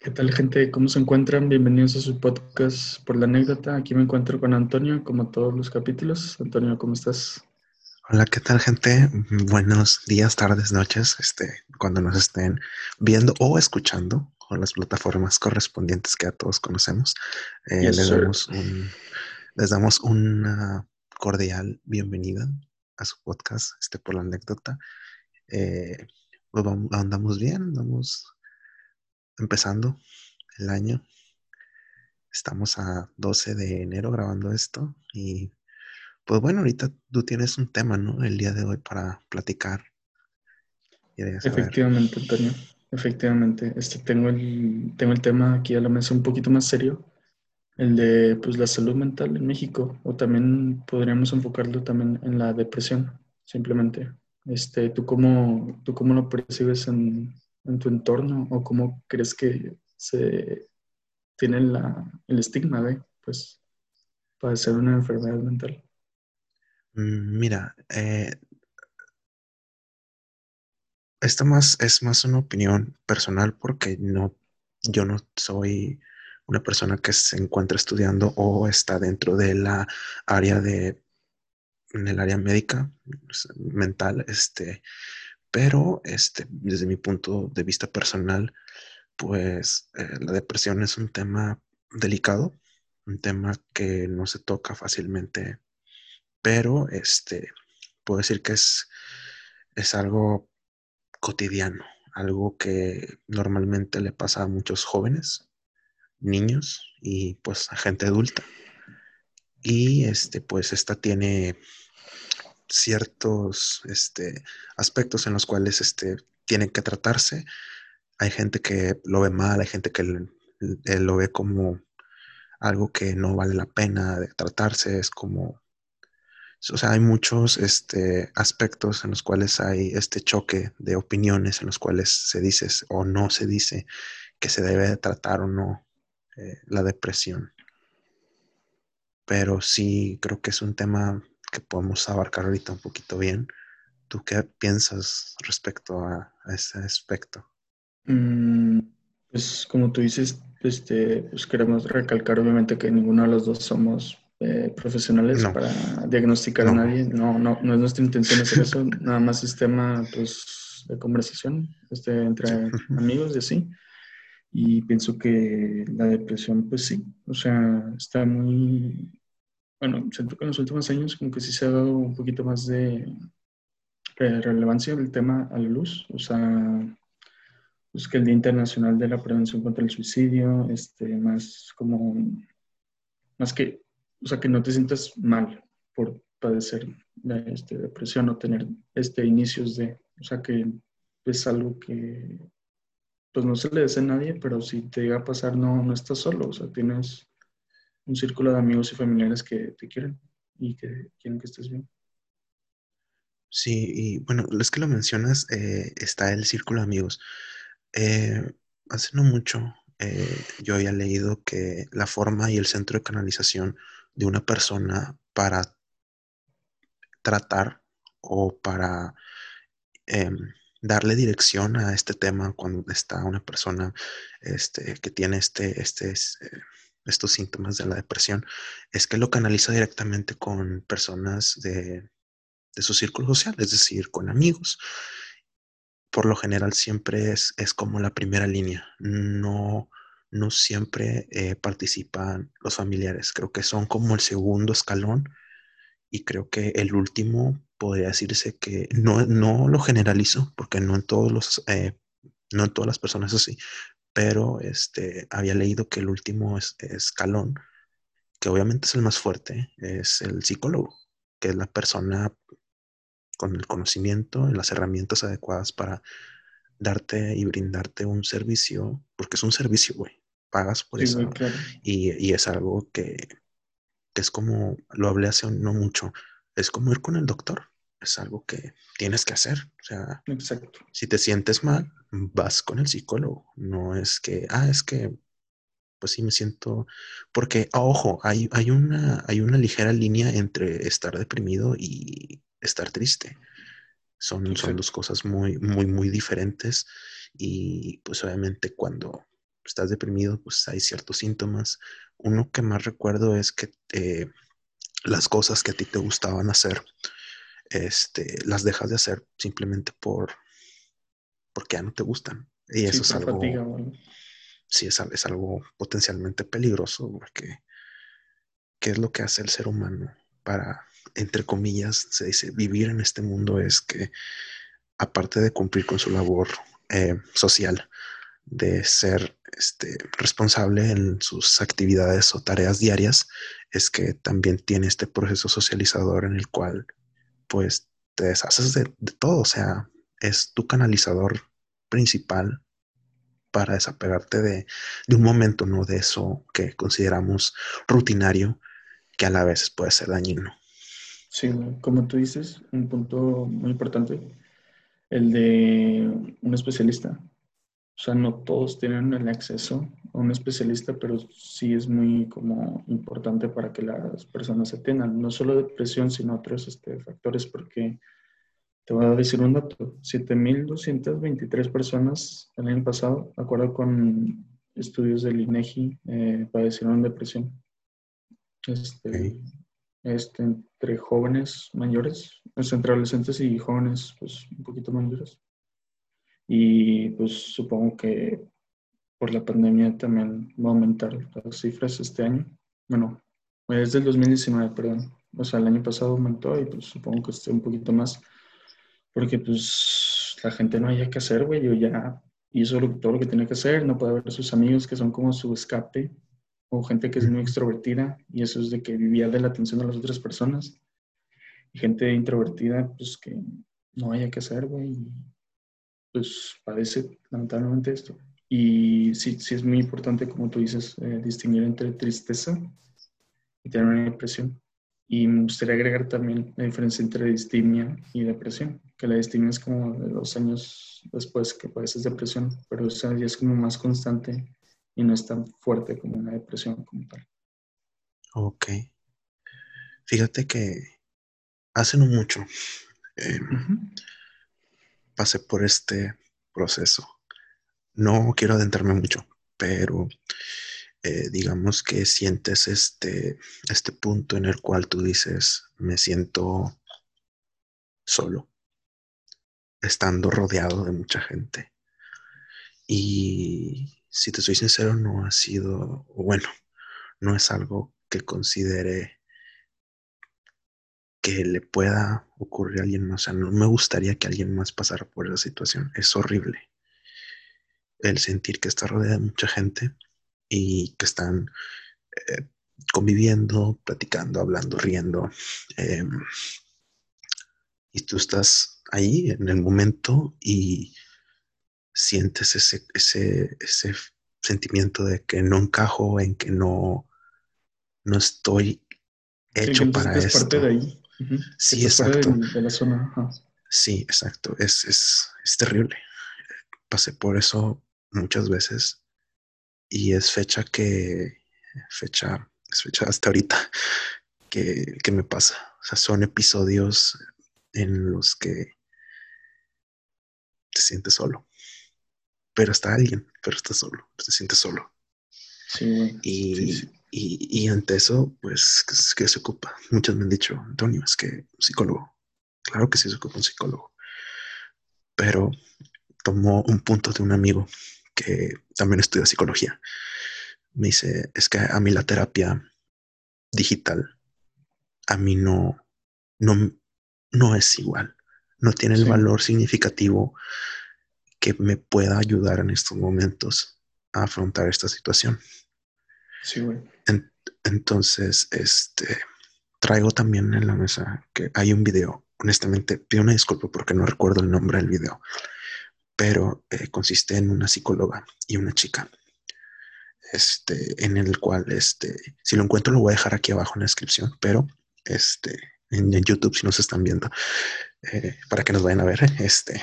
¿Qué tal, gente? ¿Cómo se encuentran? Bienvenidos a su podcast por la anécdota. Aquí me encuentro con Antonio, como todos los capítulos. Antonio, ¿cómo estás? Hola, ¿qué tal, gente? Buenos días, tardes, noches, este, cuando nos estén viendo o escuchando con las plataformas correspondientes que a todos conocemos. Eh, Yes, les, damos un- les damos una cordial bienvenida a su podcast, este, por la anécdota. Eh, pues andamos bien, andamos empezando el año. Estamos a 12 de enero grabando esto y pues bueno, ahorita tú tienes un tema, ¿no? El día de hoy para platicar. Efectivamente, Antonio. Efectivamente. Este, tengo, el, tengo el tema aquí a la mesa un poquito más serio. El de pues, la salud mental en México. O también podríamos enfocarlo también en la depresión, simplemente. Este, ¿tú, cómo, ¿Tú cómo lo percibes en, en tu entorno? ¿O cómo crees que se tiene la, el estigma de pues, padecer una enfermedad mental? Mm, Mira, eh, esta más es más una opinión personal porque no, yo no soy una persona que se encuentra estudiando o está dentro de la área de, en el área médica, mental, este, pero este, desde mi punto de vista personal, pues eh, la depresión es un tema delicado, un tema que no se toca fácilmente, pero este, puedo decir que es, es algo cotidiano, algo que normalmente le pasa a muchos jóvenes, niños y pues a gente adulta. Y este, pues esta tiene ciertos este, aspectos en los cuales este, tienen que tratarse. Hay gente que lo ve mal, hay gente que l- lo ve como algo que no vale la pena de tratarse, es como o sea, hay muchos este, aspectos en los cuales hay este choque de opiniones, en los cuales se dice o no se dice que se debe de tratar o no eh, la depresión. Pero sí creo que es un tema que podemos abarcar ahorita un poquito bien. ¿Tú qué piensas respecto a, a ese aspecto? Mm, pues como tú dices, este, pues queremos recalcar obviamente que ninguno de los dos somos eh, profesionales No. para diagnosticar No. a nadie. No, no, no es nuestra intención hacer eso. Nada más es tema pues, de conversación este, entre amigos y así. Y pienso que la depresión, pues sí, o sea, está muy, bueno, siento que en los últimos años como que sí se ha dado un poquito más de eh, relevancia del tema a la luz. O sea, pues que el Día Internacional de la Prevención contra el Suicidio, este, más como, más que, o sea, que no te sientas mal por padecer de, este, depresión o tener este, inicios de, o sea, que es algo que, pues no se le desea a nadie, pero si te llega a pasar, no, no estás solo, o sea, tienes un círculo de amigos y familiares que te quieren y que quieren que estés bien. Sí, y bueno, es que lo mencionas, eh, está el círculo de amigos. Eh, hace no mucho eh, yo había leído que la forma y el centro de canalización de una persona para tratar o para em, darle dirección a este tema cuando está una persona este, que tiene este, este, es, estos síntomas de la depresión, es que lo canaliza directamente con personas de, de su círculo social, es decir, con amigos por lo general siempre es, es como la primera línea. No, no siempre eh, participan los familiares. Creo que son como el segundo escalón y creo que el último podría decirse que no, no lo generalizo porque no en todos los, eh, no en todas las personas así, pero este, había leído que el último es- escalón, que obviamente es el más fuerte, es el psicólogo, que es la persona con el conocimiento y las herramientas adecuadas para darte y brindarte un servicio, porque es un servicio, güey, pagas por Sí, eso claro. y, y es algo que, que es como, lo hablé hace no mucho, es como ir con el doctor, es algo que tienes que hacer, o sea, Exacto. si te sientes mal, vas con el psicólogo, no es que, ah, es que, pues sí me siento, porque, ah, ojo, hay, hay, una, hay una ligera línea entre estar deprimido y estar triste. Son, son dos cosas muy, muy, muy diferentes y pues obviamente cuando estás deprimido, pues hay ciertos síntomas. Uno que más recuerdo es que eh, las cosas que a ti te gustaban hacer, este, las dejas de hacer simplemente por porque ya no te gustan. Y eso es algo. Sí, es, es, algo potencialmente peligroso, porque ¿qué es lo que hace el ser humano para, entre comillas, se dice, vivir en este mundo? Es que, aparte de cumplir con su labor eh, social, de ser este, responsable en sus actividades o tareas diarias, es que también tiene este proceso socializador en el cual pues te deshaces de, todo, o sea, es tu canalizador principal para desapegarte de, de, un momento, ¿no? De eso que consideramos rutinario, que a la vez puede ser dañino. Sí, como tú dices, un punto muy importante, el de un especialista. O sea, no todos tienen el acceso a un especialista, pero sí es muy como importante para que las personas se tengan, no solo depresión, sino otros este, factores, porque te voy a decir un dato, 7.223 personas el año pasado, de acuerdo con estudios del INEGI, eh, padecieron depresión. Este, este, entre jóvenes mayores, entre adolescentes y jóvenes pues un poquito mayores. Y pues supongo que por la pandemia también va a aumentar las cifras este año. Bueno, es del 2019, perdón. O sea, el año pasado aumentó y pues supongo que esté un poquito más. Porque pues la gente no haya que hacer, güey. Yo ya hizo todo lo que tiene que hacer. No puede ver a sus amigos que son como su escape. O gente que es muy extrovertida. Y eso es de que vivía de la atención de las otras personas. Y gente introvertida, pues que no haya que hacer, güey pues padece lamentablemente esto. Y sí, sí es muy importante, como tú dices, eh, distinguir entre tristeza y tener una depresión. Y me gustaría agregar también la diferencia entre distimia y depresión, que la distimia es como de dos años después que padeces depresión, pero esa ya es como más constante y no es tan fuerte como una depresión como tal. Ok. Fíjate que hace no mucho, eh, pasé por este proceso. No quiero adentrarme mucho, pero eh, digamos que sientes este, este punto en el cual tú dices, me siento solo, estando rodeado de mucha gente. Y si te soy sincero, no ha sido, bueno, no es algo que considere que le pueda ocurrir a alguien más. O sea, no me gustaría que alguien más pasara por esa situación. Es horrible el sentir que está rodeada de mucha gente y que están eh, conviviendo, platicando, hablando, riendo. Em, y tú estás ahí en el momento y sientes ese, ese, ese sentimiento de que no encajo, en que no, no estoy hecho para esto. de ahí. Sí, exacto. Sí, exacto. Es, es, es terrible. Pasé por eso muchas veces y es fecha que, fecha, es fecha hasta ahorita que, que me pasa. O sea, son episodios en los que te sientes solo. Pero está alguien, pero estás solo, te sientes solo. Sí, y, y, ante eso, pues, ¿qué, se ocupa? Muchos me han dicho, Antonio, es que psicólogo. Claro que sí se ocupa un psicólogo. Pero tomó un punto de un amigo que también estudia psicología. Me dice, es que a mí la terapia digital, a mí no, no, no es igual. No tiene el valor significativo que me pueda ayudar en estos momentos a afrontar esta situación. Sí, güey. entonces, este, traigo también en la mesa que hay un video. Honestamente, pido una disculpa porque no recuerdo el nombre del video, pero eh, consiste en una psicóloga y una chica. Este, en el cual, este, si lo encuentro, lo voy a dejar aquí abajo en la descripción, pero este, en, YouTube, si nos están viendo, eh, para que nos vayan a ver, este,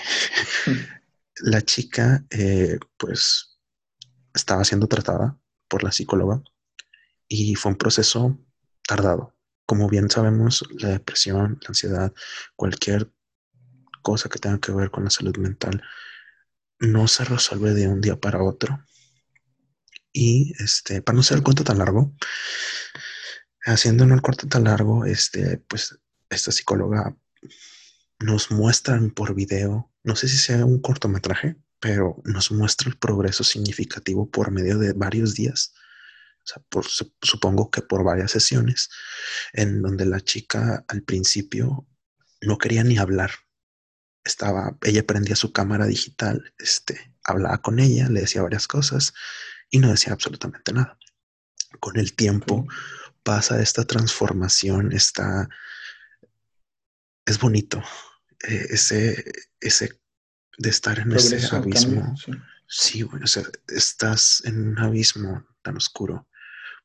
la chica, eh, pues, estaba siendo tratada por la psicóloga y fue un proceso tardado. Como bien sabemos, la depresión, la ansiedad, cualquier cosa que tenga que ver con la salud mental no se resuelve de un día para otro. Y este, para no ser el cuento tan largo, haciendo el corto tan largo, este, pues esta psicóloga nos muestra por video, no sé si sea un cortometraje, pero nos muestra el progreso significativo por medio de varios días. O sea, por, supongo que por varias sesiones, en donde la chica al principio no quería ni hablar. Estaba, ella prendía su cámara digital, este, hablaba con ella, le decía varias cosas y no decía absolutamente nada. Con el tiempo pasa esta transformación, está, es bonito, eh, ese, ese de estar en ese abismo. sí, o sea, estás en un abismo tan oscuro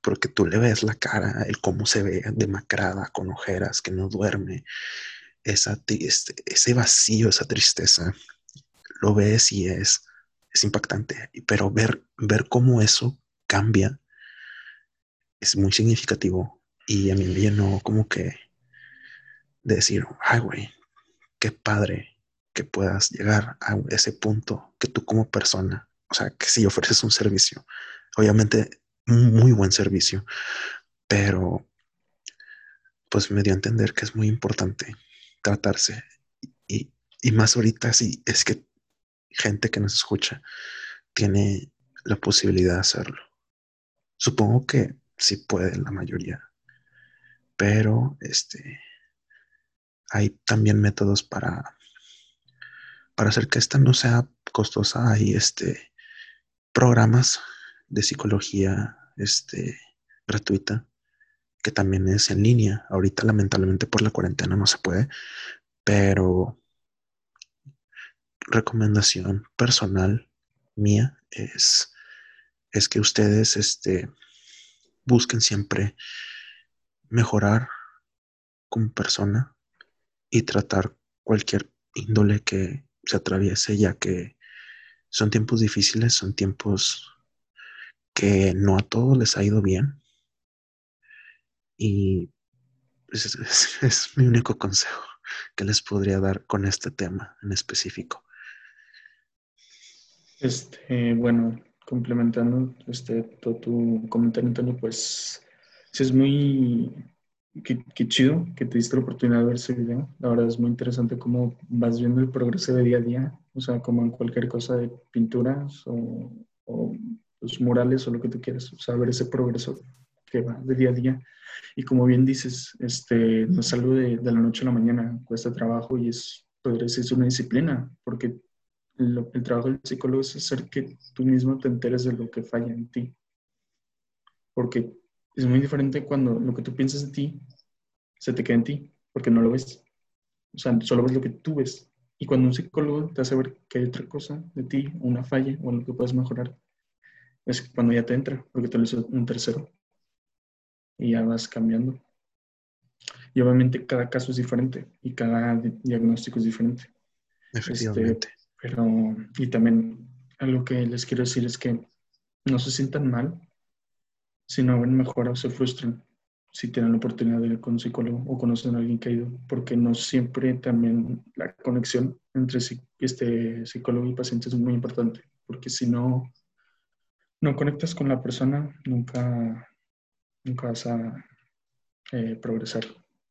porque tú le ves la cara, el cómo se ve demacrada, con ojeras, que no duerme, esa, este, ese vacío, esa tristeza, lo ves y es, es impactante. Pero ver, ver cómo eso cambia es muy significativo y a mí me llenó como que de decir, ay, güey, qué padre puedas llegar a ese punto que tú como persona, o sea, que si ofreces un servicio, obviamente muy buen servicio, pero pues me dio a entender que es muy importante tratarse y, y más ahorita si es que gente que nos escucha tiene la posibilidad de hacerlo. Supongo que sí puede la mayoría, pero este hay también métodos para para hacer que esta no sea costosa, hay este, programas de psicología este, gratuita que también es en línea. Ahorita lamentablemente por la cuarentena no se puede, pero recomendación personal mía es, es que ustedes este, busquen siempre mejorar como persona y tratar cualquier índole que, se atraviese, ya que son tiempos difíciles, son tiempos que no a todos les ha ido bien. Y es, es, mi único consejo que les podría dar con este tema en específico. Este, bueno, complementando este, todo tu comentario, Antonio, pues es muy Qué, chido que te diste la oportunidad de ver ese video. La verdad es muy interesante cómo vas viendo el progreso de día a día, o sea, como en cualquier cosa de pinturas o, o los murales o lo que tú quieras, o sea, ver ese progreso que va de día a día. Y como bien dices, este, no es algo de, de la noche a la mañana, cuesta trabajo y es, podría decir, una disciplina, porque el, el trabajo del psicólogo es hacer que tú mismo te enteres de lo que falla en ti. Porque es muy diferente cuando lo que tú piensas de ti se te queda en ti, porque no lo ves. O sea, solo ves lo que tú ves. Y cuando un psicólogo te hace ver que hay otra cosa de ti, una falla o algo que puedes mejorar, es cuando ya te entra, porque te lo hizo un tercero. Y ya vas cambiando. Y obviamente cada caso es diferente y cada diagnóstico es diferente. Efectivamente. Este, pero, y también algo que les quiero decir es que no se sientan mal si no ven mejora, se frustran si tienen la oportunidad de ir con un psicólogo o conocen a alguien que ha ido, porque no siempre también la conexión entre este psicólogo y paciente es muy importante, porque si no, no conectas con la persona, nunca, nunca vas a eh, progresar,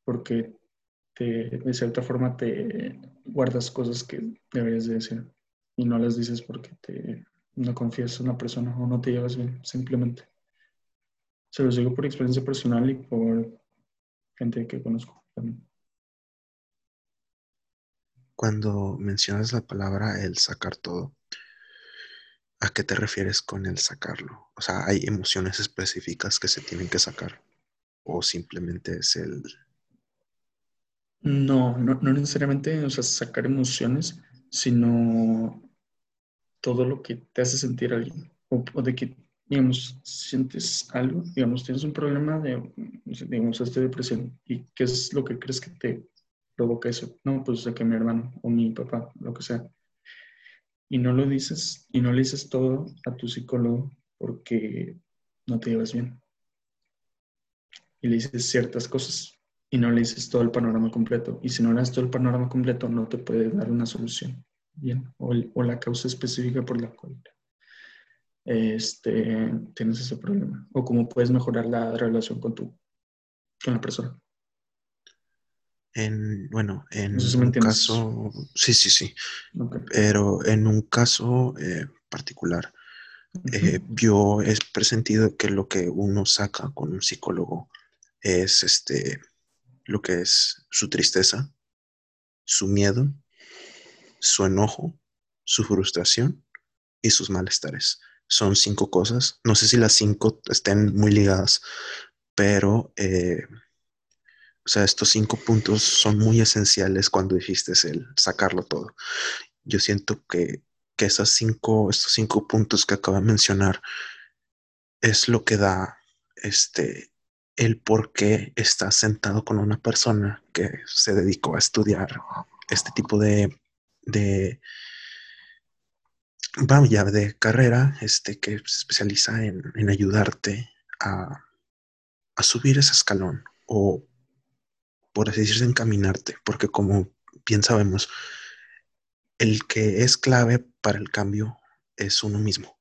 porque de cierta forma te guardas cosas que deberías de decir y no las dices porque te, no confías en una persona o no te llevas bien, simplemente. Se los digo por experiencia personal y por gente que conozco también. Cuando mencionas la palabra el sacar todo, ¿a qué te refieres con el sacarlo? O sea, ¿hay emociones específicas que se tienen que sacar? ¿O simplemente es el... No, no, necesariamente o sea, sacar emociones, sino todo lo que te hace sentir alguien o, o de que digamos, sientes algo, digamos, tienes un problema de, digamos, esta depresión, ¿y qué es lo que crees que te provoca eso? No, pues de que mi hermano o mi papá, lo que sea. Y no lo dices, y no le dices todo a tu psicólogo porque no te llevas bien. Y le dices ciertas cosas y no le dices todo el panorama completo. Y si no le das todo el panorama completo, no te puede dar una solución bien o, o la causa específica por la cual este, tienes ese problema o cómo puedes mejorar la relación con tu con la persona. En, bueno, en un caso, sí, sí, sí, pero en un caso eh, particular, eh, yo he presentido que lo que uno saca con un psicólogo es este, lo que es su tristeza, su miedo, su enojo, su frustración y sus malestares. Son cinco cosas. No sé si las cinco estén muy ligadas, pero eh, o sea, estos cinco puntos son muy esenciales cuando dijiste el sacarlo todo. Yo siento que, que cinco, estos cinco puntos que acabo de mencionar es lo que da este, el por qué estás sentado con una persona que se dedicó a estudiar este tipo de, de vaya, de carrera este, que se especializa en, en ayudarte a, a subir ese escalón o por así decirse, encaminarte, porque como bien sabemos, el que es clave para el cambio es uno mismo.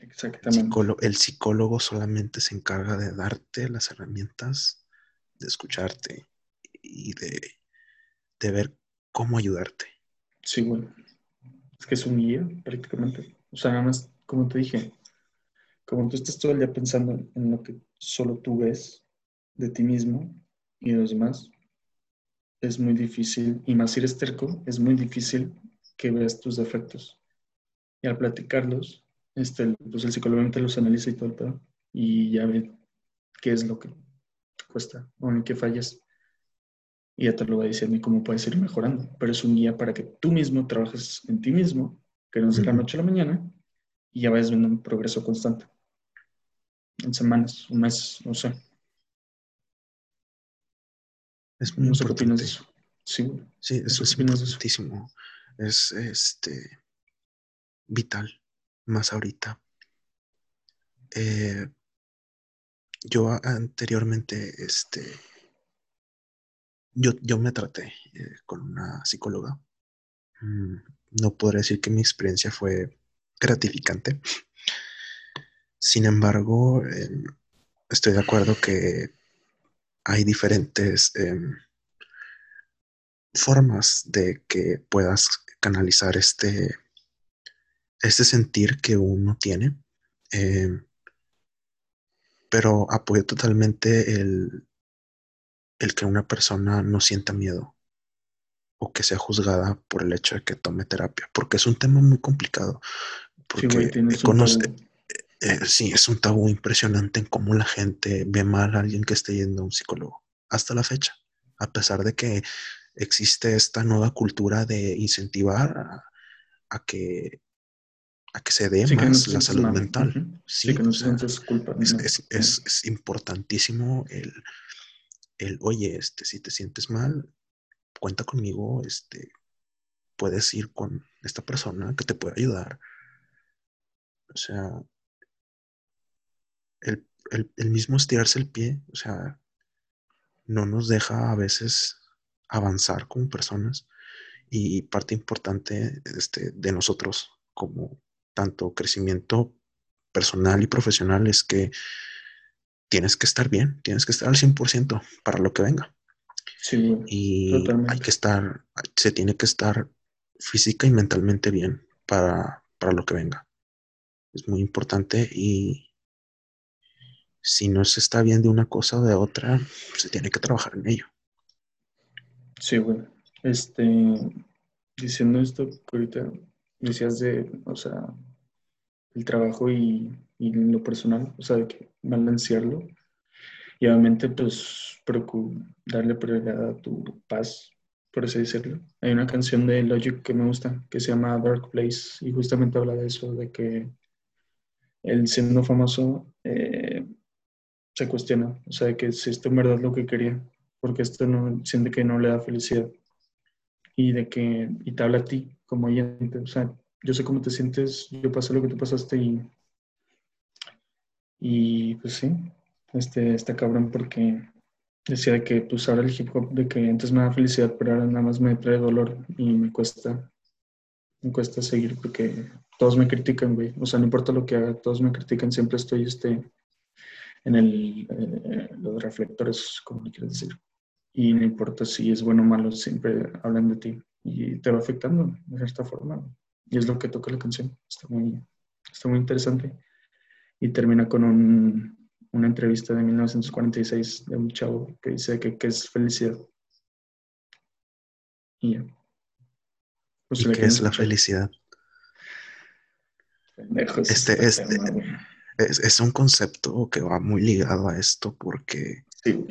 Exactamente. El psicólogo, solamente se encarga de darte las herramientas, de escucharte y de, de ver cómo ayudarte. Sí, bueno. Es que es un guía prácticamente. O sea, nada más, como te dije, como tú estás todo el día pensando en lo que solo tú ves de ti mismo y de los demás, es muy difícil, y más si eres terco, es muy difícil que veas tus defectos. Y al platicarlos, este, pues el psicólogo los analiza y todo y ya ve qué es lo que cuesta o en qué fallas. Y ya te lo va diciendo y cómo puedes ir mejorando. Pero es un guía para que tú mismo trabajes en ti mismo, que no es de la noche a la mañana, y ya vayas viendo un progreso constante. En semanas, un mes, no sé. Es muy importante. eso. Sí, sí eso es importantísimo. Es este vital, más ahorita. Eh, yo anteriormente, este, yo, yo me traté eh, con una psicóloga. Mm, no podré decir que mi experiencia fue gratificante. Sin embargo, em, estoy de acuerdo que hay diferentes em, formas de que puedas canalizar este, este sentir que uno tiene. Em, pero apoyo totalmente el, el que una persona no sienta miedo o que sea juzgada por el hecho de que tome terapia, porque es un tema muy complicado. Porque eh, sí, es un tabú impresionante en cómo la gente ve mal a alguien que esté yendo a un psicólogo hasta la fecha, a pesar de que existe esta nueva cultura de incentivar a, que a que se dé más la salud mental. Sí, que no es, culpa. Es, importantísimo el, el, oye, este, si te sientes mal, cuenta conmigo, este, puedes ir con esta persona que te puede ayudar. O sea, el, mismo estirarse el pie, o sea, no nos deja a veces avanzar como personas y parte importante este, de nosotros como tanto crecimiento personal y profesional es que tienes que estar bien, tienes que estar al 100% para lo que venga. Sí, y hay que estar, se tiene que estar física y mentalmente bien para, para lo que venga. Es muy importante y si no se está bien de una cosa o de otra, se tiene que trabajar en ello. Sí, bueno. Este, diciendo esto que ahorita decías de, o sea, el trabajo y, lo personal, o sea, de que balancearlo. Y obviamente, pues, darle prioridad a tu paz, por así decirlo. Hay una canción de Logic que me gusta, que se llama Dark Place, y justamente habla de eso, de que él siendo famoso, eh, se cuestiona, o sea, que si esto en verdad lo que quería, porque esto no siente que no le da felicidad y de que y te habla a ti como oyente, o sea, yo sé cómo te sientes, yo pasé lo que tú pasaste y y pues sí, este está cabrón porque decía que pues ahora el hip hop de que antes me da felicidad, pero ahora nada más me trae dolor y me cuesta me cuesta seguir porque todos me critican, güey. O sea, no importa lo que haga, todos me critican. Siempre estoy este, en el, eh, los reflectores, como le quieres decir. Y no importa si es bueno o malo, siempre hablan de ti y te va afectando de cierta forma. Y es lo que toca la canción. Está muy, está muy interesante. Y termina con un, una entrevista de 1946 de un chavo que dice que, que es felicidad. Y ya. Pues ¿Y qué es la felicidad? este, este es, es, un concepto que va muy ligado a esto porque sí.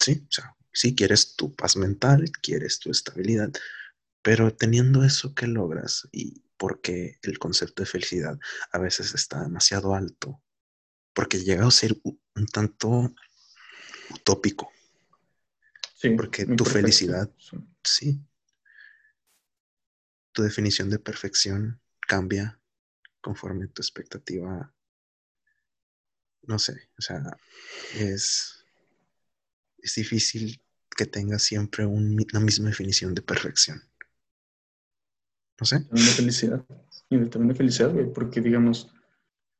sí, o sea, sí quieres tu paz mental, quieres tu estabilidad, pero teniendo eso que logras y porque el concepto de felicidad a veces está demasiado alto, porque llega a ser un tanto utópico. Sí, porque tu felicidad, sí, tu definición de perfección cambia conforme tu expectativa, no sé, o sea, es, es difícil que tengas siempre una misma definición de perfección. No sé. También de felicidad. Y también de felicidad, güey, porque digamos,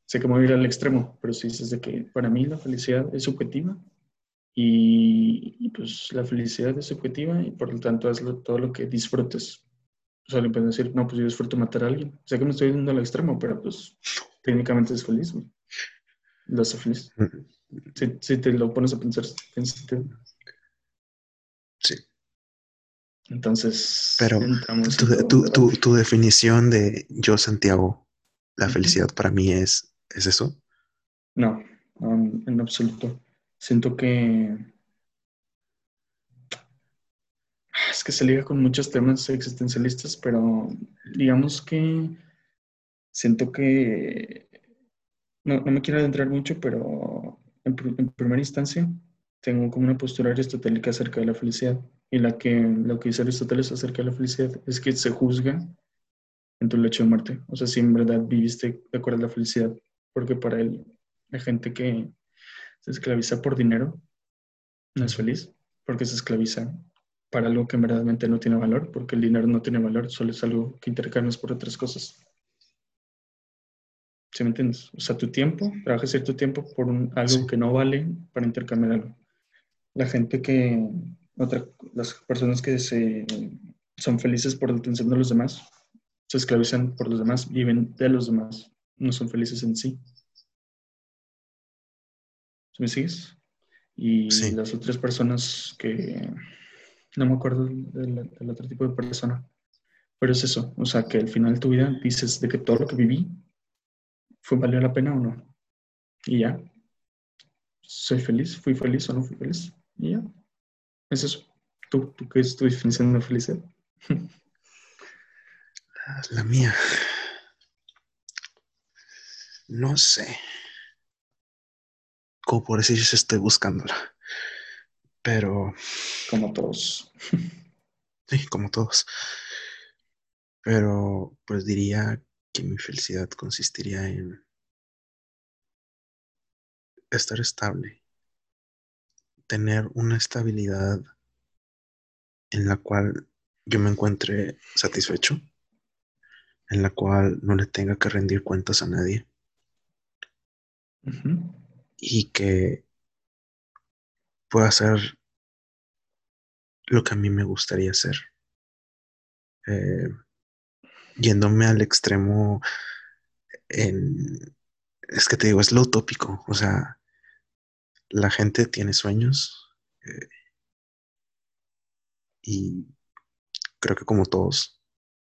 sé que me voy a ir al extremo, pero si dices de que para mí la felicidad es subjetiva y, pues la felicidad es subjetiva y por lo tanto es todo lo que disfrutes o sea, le pueden decir, no, pues yo disfruto matar a alguien. Sé que me estoy yendo al extremo, pero pues técnicamente es feliz, güey. Lo hace feliz. Si, si, te lo pones a pensar, Sí. Entonces, pero tu, tu, tu, definición de yo, Santiago, la felicidad para mí es, ¿es eso? No, en absoluto. Siento que Es que se liga con muchos temas existencialistas, pero digamos que siento que no, no me quiero adentrar mucho, pero en, primera instancia tengo como una postura aristotélica acerca de la felicidad. Y la que, lo que dice Aristóteles acerca de la felicidad es que se juzga en tu lecho de muerte. O sea, si en verdad viviste de acuerdo a la felicidad. Porque para él, la gente que se esclaviza por dinero no es feliz, porque se esclaviza para algo que verdaderamente no tiene valor, porque el dinero no tiene valor, solo es algo que intercambias por otras cosas. ¿Sí me entiendes? O sea, tu tiempo, trabajas cierto tiempo por algo que no vale para intercambiar algo. La gente que, otra, las personas que se, son felices por la atención de los demás, se esclavizan por los demás, viven de los demás, no son felices en sí. ¿Sí me sigues? Y las otras personas que no me acuerdo del, otro tipo de persona, pero es eso, o sea, que al final de tu vida dices de que todo lo que viví fue valió la pena o no. Y ya, soy feliz, fui feliz o no fui feliz. Es eso. ¿Tú, tú qué es tu definición de felicidad? La mía. No sé. Como por decir, yo estoy buscándola. Pero. Como todos. Sí, como todos. Pero pues diría que mi felicidad consistiría en estar estable, tener una estabilidad en la cual yo me encuentre satisfecho, en la cual no le tenga que rendir cuentas a nadie y que puedo hacer lo que a mí me gustaría hacer. Eh, yéndome al extremo en, es que te digo, es lo utópico, o sea, la gente tiene sueños eh, y creo que como todos,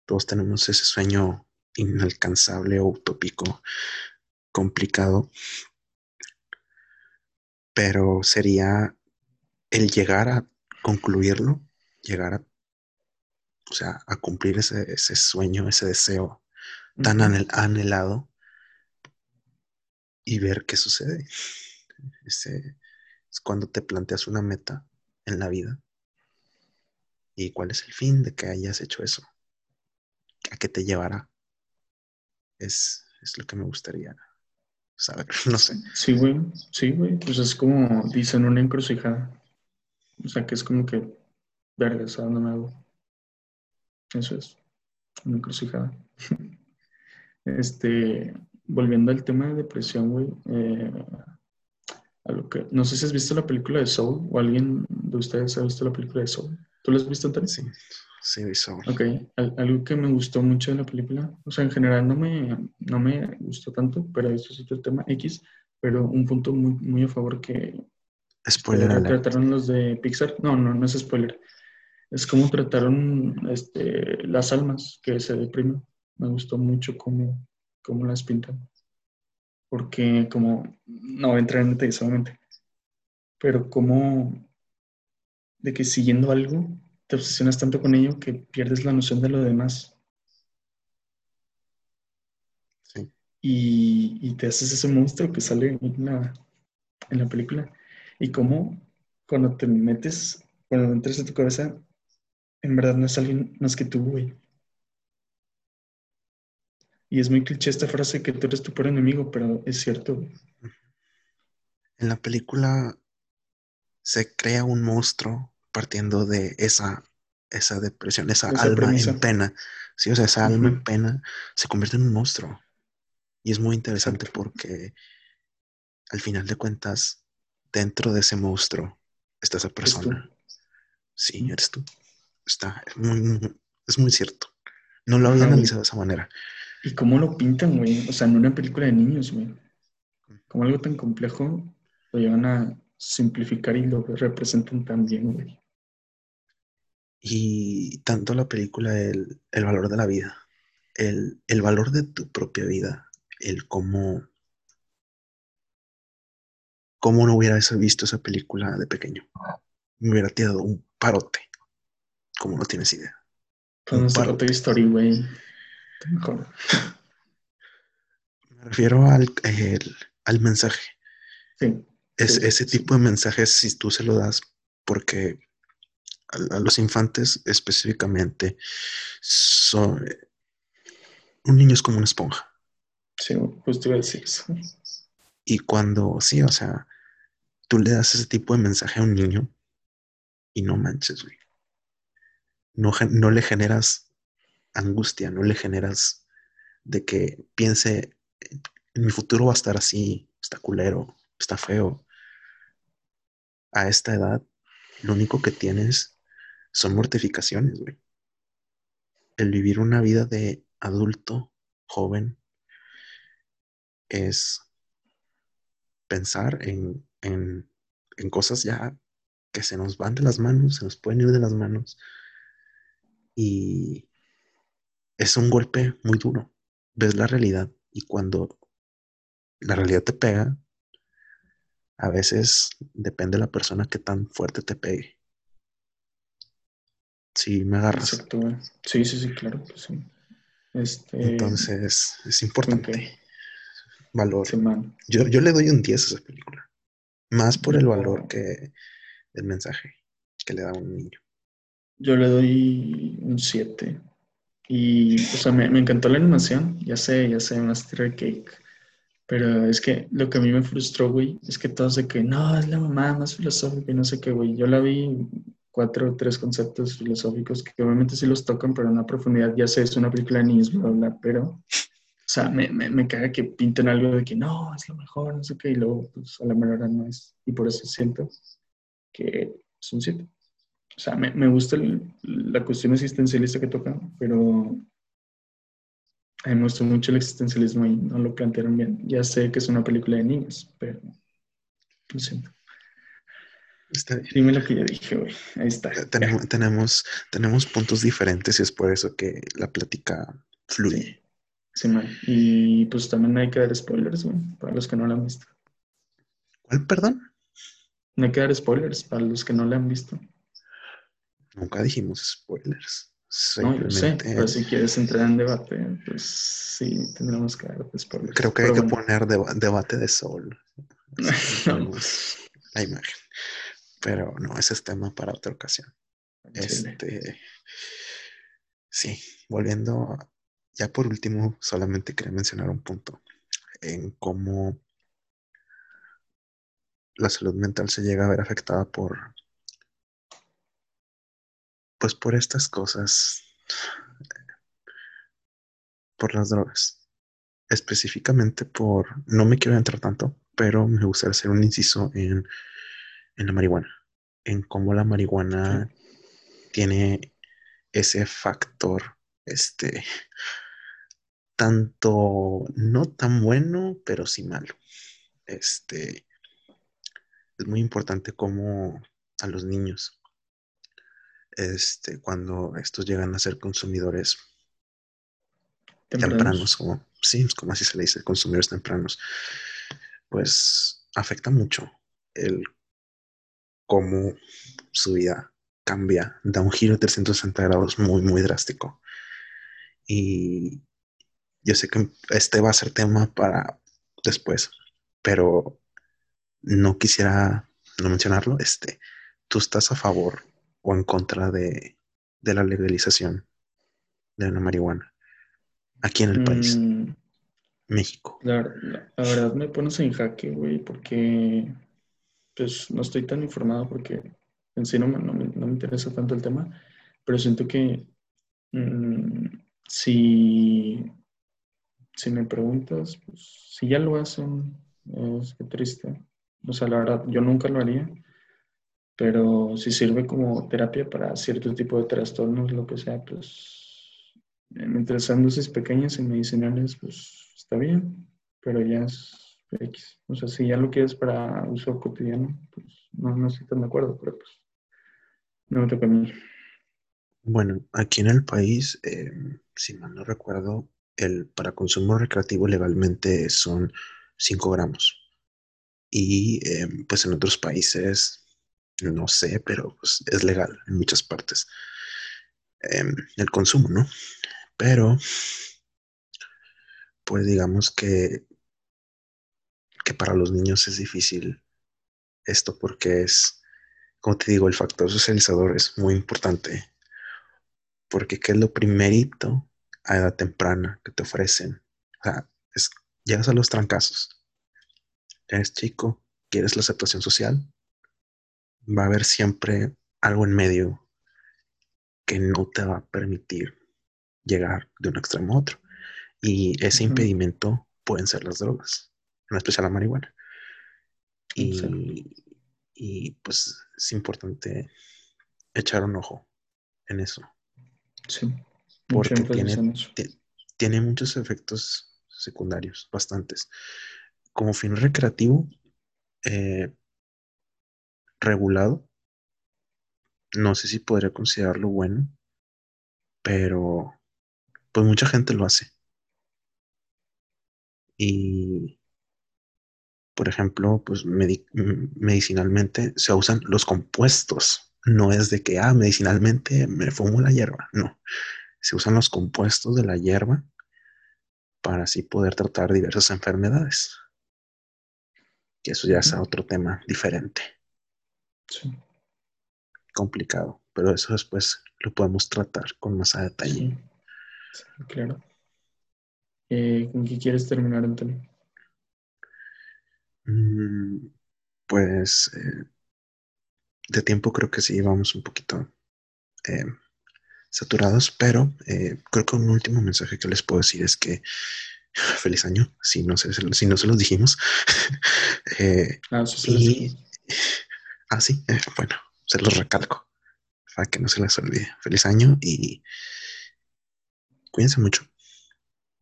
todos tenemos ese sueño inalcanzable o utópico, complicado, pero sería el llegar a concluirlo, llegar a, o sea, a cumplir ese, sueño, ese deseo tan anhelado y ver qué sucede. Es cuando te planteas una meta en la vida y cuál es el fin de que hayas hecho eso, a qué te llevará. Es, es lo que me gustaría saber, no sé. Sí, güey, sí, güey, pues es como dicen una encrucijada. O sea, que es como que, verga, ¿a dónde me? Eso es, una encrucijada. Este, volviendo al tema de depresión, güey, eh, a lo que, no sé si has visto la película de Soul o alguien de ustedes ha visto la película de Soul. ¿Tú la has visto, Antonio? Sí, sí, vi Soul. Ok, algo que me gustó mucho de la película, o sea, en general no me, no me gustó tanto, pero esto es otro tema X, pero un punto muy, muy a favor que... Spoiler trataron los de Pixar. No, no, no es spoiler. Es como trataron este, las almas que se deprimen. Me gustó mucho cómo, cómo las pintan. Porque como, no voy a entrar en detalles solamente, pero como de que siguiendo algo te obsesionas tanto con ello que pierdes la noción de lo demás. Sí. Y, y te haces ese monstruo que sale en la, en la película. Y cómo cuando te metes, cuando entras en tu cabeza, en verdad no es alguien más que tú, güey. Y es muy cliché esta frase que tú eres tu peor enemigo, pero es cierto. güey. En la película se crea un monstruo partiendo de esa, esa depresión, esa, Esa alma premisa. en pena. Sí, o sea, esa alma Ujú. en pena se convierte en un monstruo. Y es muy interesante porque al final de cuentas, dentro de ese monstruo está esa Eres persona. Sí, eres tú. Está es muy, muy- es muy cierto. No lo había analizado de esa manera. ¿Y cómo lo pintan, güey? O sea, en una película de niños, güey. Como algo tan complejo lo llevan a simplificar y lo representan tan bien, güey. Y tanto la película, el, el valor de la vida, el, el valor de tu propia vida, el cómo, cómo no hubiera visto esa película de pequeño. Me hubiera tirado un parote, como no tienes idea. Un parote. Toy Story, güey. Me refiero al, el- al mensaje. Sí. Es, Sí, ese sí. tipo de mensajes, si tú se lo das, porque a, a los infantes específicamente, son, un niño es como una esponja. Sí, justo iba a decir eso. Y cuando, sí, o sea, tú le das ese tipo de mensaje a un niño y no manches, güey. No, no le generas angustia, no le generas de que piense, en mi futuro va a estar así, está culero, está feo. A esta edad, lo único que tienes son mortificaciones, güey. El vivir una vida de adulto, joven, es pensar en, en, en cosas ya que se nos van de las manos, se nos pueden ir de las manos. Y es un golpe muy duro. Ves la realidad y cuando la realidad te pega, a veces depende de la persona que tan fuerte te pegue. Si me agarras. Exacto. Sí, sí, sí, claro sí. Este. Entonces es importante. Valor. Sí. Yo, yo le doy un 10 a esa película. Más por el valor que el mensaje que le da a un niño. Yo le doy un 7. Y, o sea, me, me encantó la animación. Ya sé, ya sé, Master Cake. Pero es que lo que a mí me frustró, güey, es que todos de que no, es la mamá más filosófica y no sé qué, güey. Yo la vi cuatro o tres conceptos filosóficos que obviamente sí los tocan, pero en una profundidad, ya sé, es una película de niños, bla, bla, pero, o sea, me, me, me caga que pinten algo de que no, es lo mejor, no sé qué, y luego, pues, a la menor no es. Y por eso siento que es un 7. O sea, me, me gusta el- la cuestión existencialista que tocan, pero a mí me gustó mucho el existencialismo y no lo plantearon bien. Ya sé que es una película de niños, pero lo siento. Está bien. Dime lo que ya dije, güey. Ahí está. Eh, Tenemos, tenemos, tenemos puntos diferentes y es por eso que la plática fluye. Sí. Sí, man. Y pues también hay que dar spoilers, güey, para los que no la han visto. ¿Cuál, perdón? No hay que dar spoilers para los que no la han visto. Nunca dijimos spoilers. No, yo sé, pero si quieres entrar en debate, pues sí, tendremos que dar spoilers. creo que Pero hay que poner deba- debate de sol. No. la imagen. Pero no, ese es tema para otra ocasión. Chile. Este, sí, volviendo, ya por último, solamente quería mencionar un punto en cómo la salud mental se llega a ver afectada por, pues por estas cosas, por las drogas. específicamente por, no me quiero entrar tanto, pero me gustaría hacer un inciso en, en la marihuana, en cómo la marihuana tiene ese factor, este, tanto no tan bueno, pero sí malo. Este, es muy importante cómo a los niños, este, cuando estos llegan a ser consumidores tempranos, como, sí, como así se le dice, consumidores tempranos, pues afecta mucho el cómo su vida cambia, da un giro de 360 grados muy, muy drástico. Y yo sé que este va a ser tema para después, pero no quisiera no mencionarlo. Este, ¿tú estás a favor o en contra de, de la legalización de la marihuana aquí en el país? Mm. México. La, la, verdad me pones en jaque, güey, porque pues no estoy tan informado porque en sí no, no, me, no me interesa tanto el tema, pero siento que mm, si, si me preguntas, pues si ya lo hacen, es que triste. O sea, la verdad, yo nunca lo haría, pero si sirve como terapia para cierto tipo de trastornos, lo que sea, pues mientras sean dosis pequeñas y medicinales, pues está bien, pero ya es X. O sea, si ya lo quieres para uso cotidiano, pues no, no estoy tan de acuerdo, pero pues no me toca a mí. Bueno, aquí en el país, eh, si mal no recuerdo, el para consumo recreativo legalmente son 5 gramos. Y eh, pues en otros países, no sé, pero pues, es legal en muchas partes em, el consumo, ¿no? Pero, pues digamos que, que para los niños es difícil esto porque es, como te digo, el factor socializador es muy importante. Porque ¿qué es lo primerito a edad temprana que te ofrecen? O sea, es, llegas a los trancazos. Eres chico, quieres la aceptación social. Va a haber siempre algo en medio que no te va a permitir llegar de un extremo a otro. Y ese impedimento pueden ser las drogas, en especial la marihuana. Y, y, pues es importante echar un ojo en eso. Sí. Porque tiene, tiene muchos efectos secundarios, bastantes. Como fin recreativo, eh, regulado, no sé si podría considerarlo bueno, pero pues mucha gente lo hace. Y, por ejemplo, pues medicinalmente se usan los compuestos. No es de que, ah, medicinalmente me fumo la hierba. No, se usan los compuestos de la hierba para así poder tratar diversas enfermedades. Que eso ya es otro tema diferente. Sí. Complicado, pero eso después lo podemos tratar con más a detalle. Claro. Eh, ¿Con qué quieres terminar, Antonio? Mm, pues eh, de tiempo creo que sí vamos un poquito eh, saturados, pero creo que un último mensaje que les puedo decir es que feliz año, si no se, si no se los dijimos. ah, sí, ah, sí, bueno, se los recalco para que no se les olvide. Feliz año y cuídense mucho.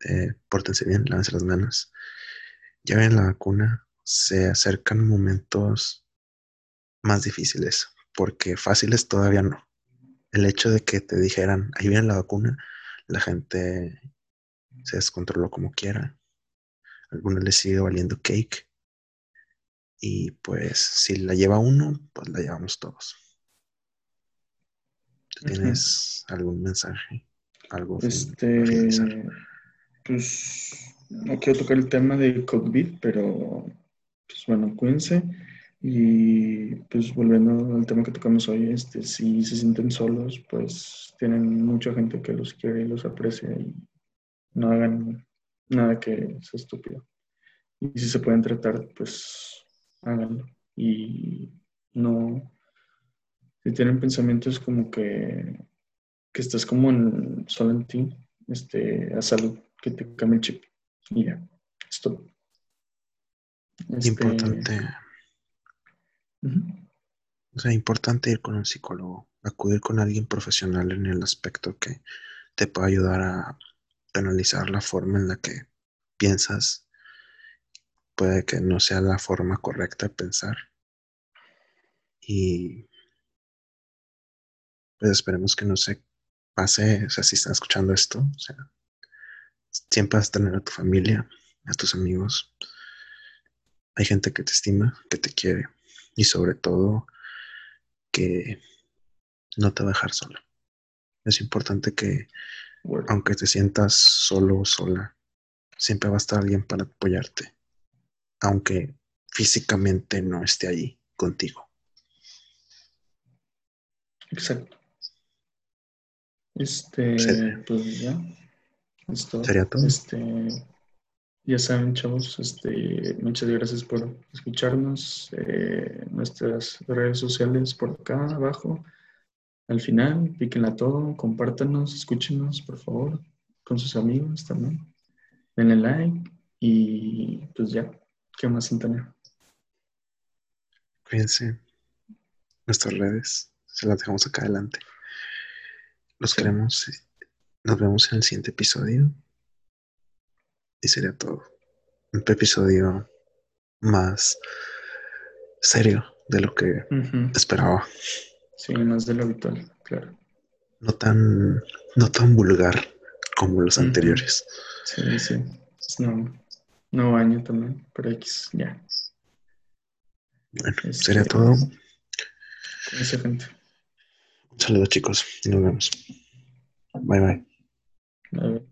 Eh, pórtense bien, lávense las manos. Ya ven la vacuna, se acercan momentos más difíciles, porque fáciles todavía no. El hecho de que te dijeran, ahí viene la vacuna, la gente se descontroló como quiera. Algunos les sigue valiendo cake. Y pues si la lleva uno, pues la llevamos todos. ¿Tienes algún mensaje? algo. Este, pues no quiero tocar el tema de COVID, pero pues bueno, cuídense. Y pues volviendo al tema que tocamos hoy, este, si se sienten solos, pues tienen mucha gente que los quiere y los aprecia y no hagan nada que sea estúpido. Y si se pueden tratar, pues háganlo. Y no, si tienen pensamientos como que que estás como en, solo en ti, este, a salud, que te cambie el chip. Y ya, esto. Este, importante. O sea, importante ir con un psicólogo, acudir con alguien profesional en el aspecto que te pueda ayudar a analizar la forma en la que piensas. Puede que no sea la forma correcta de pensar. Y pues esperemos que no se pase, o sea, si están escuchando esto, o sea, siempre vas a tener a tu familia, a tus amigos. Hay gente que te estima, que te quiere y sobre todo que no te va a dejar sola. Es importante que, aunque te sientas solo o sola, siempre va a estar alguien para apoyarte, aunque físicamente no esté allí contigo. Exacto. Este, pues ya. Esto, ¿Sería todo? Este, ya saben, chavos, este, muchas gracias por escucharnos. Eh, nuestras redes sociales por acá abajo. Al final, píquenla todo, compártanos, escúchenos, por favor, con sus amigos también. Denle like y pues ya, ¿qué más, Antonio? Cuídense. Nuestras redes se las dejamos acá adelante. Los queremos. Nos vemos en el siguiente episodio. Y sería todo. Un episodio más serio de lo que esperaba. Sí, más de lo habitual, claro. No tan, no tan vulgar como los anteriores. Sí, sí. No, no baño también, pero X, ya. Bueno, sería este, todo. Esa gente. Un saludo chicos nos vemos. Bye bye. bye.